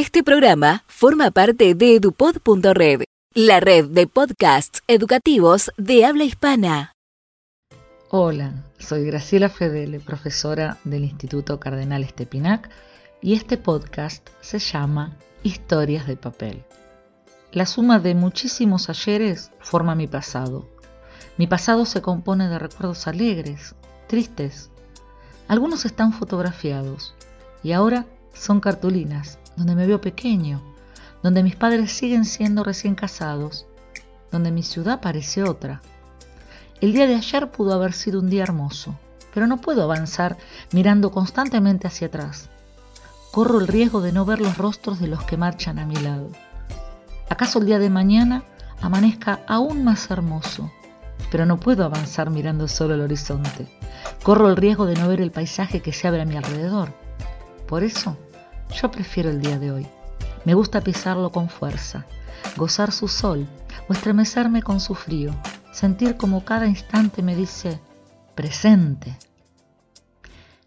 Este programa forma parte de edupod.red, la red de podcasts educativos de habla hispana. Hola, soy Graciela Fedele, profesora del Instituto Cardenal Estepinac, y este podcast se llama Historias de papel. La suma de muchísimos ayeres forma mi pasado. Mi pasado se compone de recuerdos alegres, tristes. Algunos están fotografiados y ahora son cartulinas, donde me veo pequeño, donde mis padres siguen siendo recién casados, donde mi ciudad parece otra. El día de ayer pudo haber sido un día hermoso, pero no puedo avanzar mirando constantemente hacia atrás. Corro el riesgo de no ver los rostros de los que marchan a mi lado. ¿Acaso el día de mañana amanezca aún más hermoso? Pero no puedo avanzar mirando solo el horizonte. Corro el riesgo de no ver el paisaje que se abre a mi alrededor. Por eso, yo prefiero el día de hoy. Me gusta pisarlo con fuerza, gozar su sol o estremecerme con su frío, sentir como cada instante me dice presente.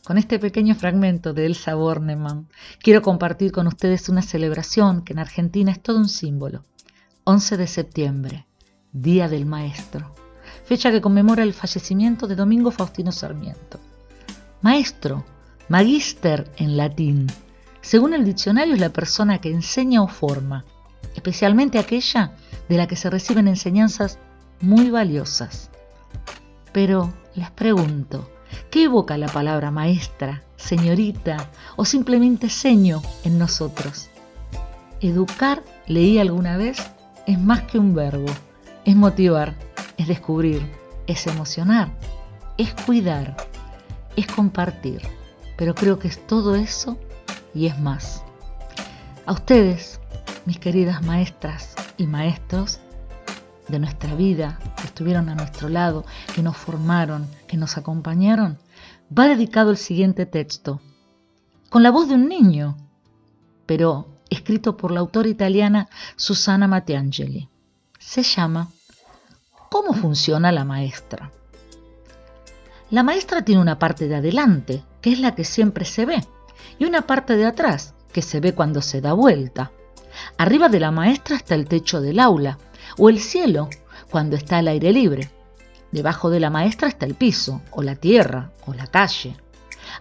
Con este pequeño fragmento de Elsa Bornemann, quiero compartir con ustedes una celebración que en Argentina es todo un símbolo. 11 de septiembre, Día del Maestro, fecha que conmemora el fallecimiento de Domingo Faustino Sarmiento. Maestro, magister en latín, según el diccionario es la persona que enseña o forma, especialmente aquella de la que se reciben enseñanzas muy valiosas. Pero les pregunto, ¿Qué evoca la palabra maestra, señorita o simplemente seño en nosotros? Educar, leí alguna vez, es más que un verbo, es motivar, es descubrir, es emocionar, es cuidar, es compartir, pero creo que es todo eso y es más. A ustedes, mis queridas maestras y maestros, de nuestra vida, que estuvieron a nuestro lado, que nos formaron, que nos acompañaron, va dedicado el siguiente texto, con la voz de un niño, pero escrito por la autora italiana Susana Matteangeli. Se llama ¿Cómo funciona la maestra? La maestra tiene una parte de adelante, que es la que siempre se ve, y una parte de atrás, que se ve cuando se da vuelta. Arriba de la maestra está el techo del aula, o el cielo cuando está al aire libre. Debajo de la maestra está el piso, o la tierra, o la calle.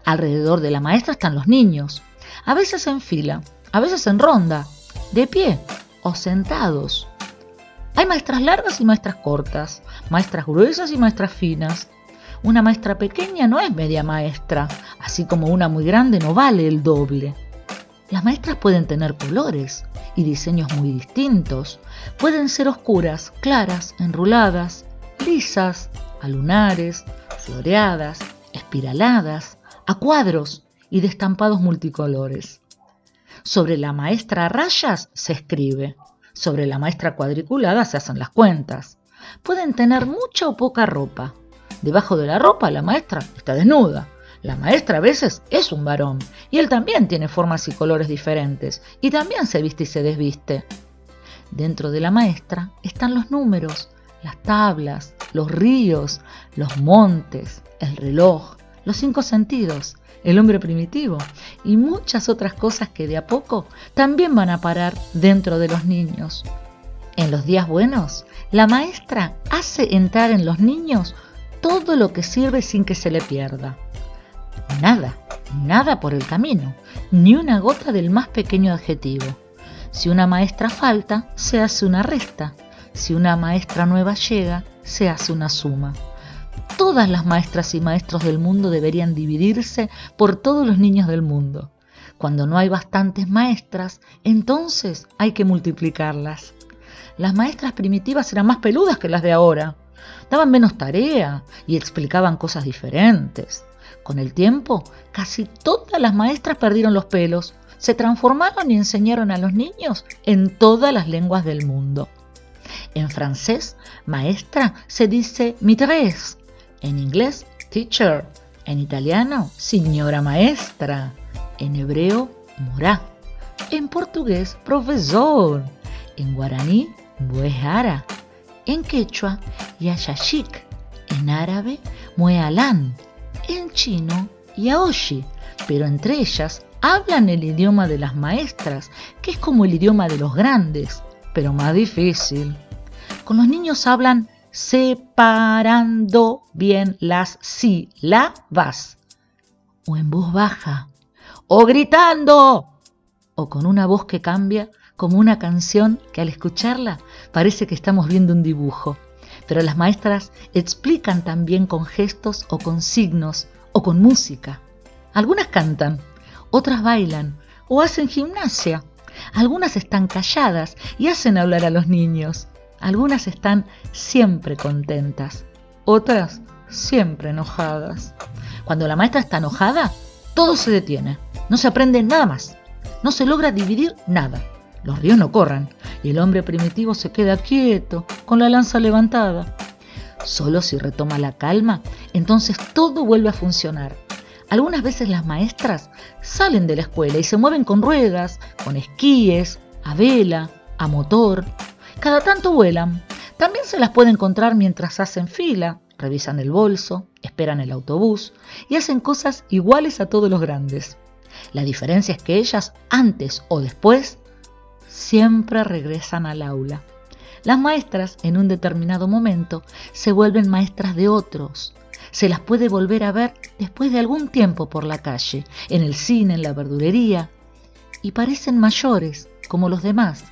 Alrededor de la maestra están los niños, a veces en fila, a veces en ronda, de pie o sentados. Hay maestras largas y maestras cortas, maestras gruesas y maestras finas. Una maestra pequeña no es media maestra, así como una muy grande no vale el doble. Las maestras pueden tener colores y diseños muy distintos. Pueden ser oscuras, claras, enruladas, lisas, a lunares, floreadas, espiraladas, a cuadros y de estampados multicolores. Sobre la maestra a rayas se escribe, sobre la maestra cuadriculada se hacen las cuentas. Pueden tener mucha o poca ropa. Debajo de la ropa la maestra está desnuda la maestra a veces es un varón y él también tiene formas y colores diferentes y también se viste y se desviste. Dentro de la maestra están los números, las tablas, los ríos, los montes, el reloj, los cinco sentidos, el hombre primitivo y muchas otras cosas que de a poco también van a parar dentro de los niños. En los días buenos, la maestra hace entrar en los niños todo lo que sirve sin que se le pierda. Nada, nada por el camino, ni una gota del más pequeño adjetivo. Si una maestra falta, se hace una resta. Si una maestra nueva llega, se hace una suma. Todas las maestras y maestros del mundo deberían dividirse por todos los niños del mundo. Cuando no hay bastantes maestras, entonces hay que multiplicarlas. Las maestras primitivas eran más peludas que las de ahora. Daban menos tarea y explicaban cosas diferentes. Con el tiempo, casi todas las maestras perdieron los pelos, se transformaron y enseñaron a los niños en todas las lenguas del mundo. En francés, maestra se dice mistress, en inglés, teacher, en italiano, señora maestra, en hebreo, morá, en portugués, profesor, en guaraní, buejara, en quechua, yashashik, en árabe, muealán, en chino y aoshi, pero entre ellas hablan el idioma de las maestras, que es como el idioma de los grandes, pero más difícil. Con los niños hablan separando bien las sílabas, o en voz baja, o gritando, o con una voz que cambia como una canción que al escucharla parece que estamos viendo un dibujo. Pero las maestras explican también con gestos o con signos o con música. Algunas cantan, otras bailan o hacen gimnasia. Algunas están calladas y hacen hablar a los niños. Algunas están siempre contentas, otras siempre enojadas. Cuando la maestra está enojada, todo se detiene, no se aprende nada más, no se logra dividir nada. Los ríos no corran y el hombre primitivo se queda quieto, con la lanza levantada. Solo si retoma la calma, entonces todo vuelve a funcionar. Algunas veces las maestras salen de la escuela y se mueven con ruedas, con esquíes, a vela, a motor. Cada tanto vuelan. También se las puede encontrar mientras hacen fila, revisan el bolso, esperan el autobús y hacen cosas iguales a todos los grandes. La diferencia es que ellas, antes o después, siempre regresan al aula. Las maestras, en un determinado momento, se vuelven maestras de otros. Se las puede volver a ver después de algún tiempo por la calle, en el cine, en la verdulería, y parecen mayores, como los demás.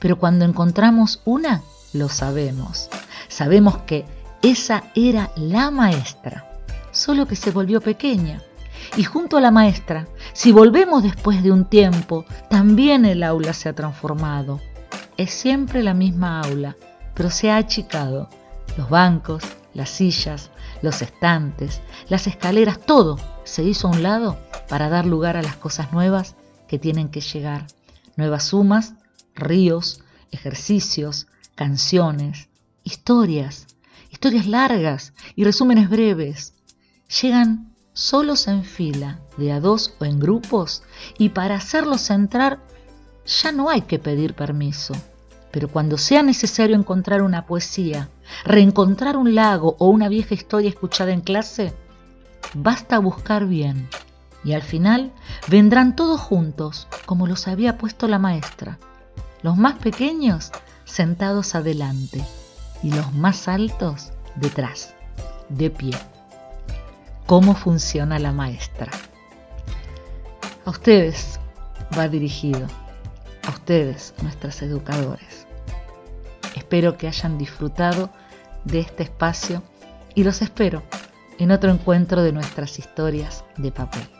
Pero cuando encontramos una, lo sabemos. Sabemos que esa era la maestra, solo que se volvió pequeña. Y junto a la maestra, si volvemos después de un tiempo, también el aula se ha transformado. Es siempre la misma aula, pero se ha achicado. Los bancos, las sillas, los estantes, las escaleras, todo se hizo a un lado para dar lugar a las cosas nuevas que tienen que llegar. Nuevas sumas, ríos, ejercicios, canciones, historias, historias largas y resúmenes breves. Llegan solos en fila, de a dos o en grupos, y para hacerlos entrar ya no hay que pedir permiso. Pero cuando sea necesario encontrar una poesía, reencontrar un lago o una vieja historia escuchada en clase, basta buscar bien. Y al final vendrán todos juntos, como los había puesto la maestra. Los más pequeños sentados adelante y los más altos detrás, de pie. ¿Cómo funciona la maestra? A ustedes va dirigido, a ustedes, nuestros educadores. Espero que hayan disfrutado de este espacio y los espero en otro encuentro de nuestras historias de papel.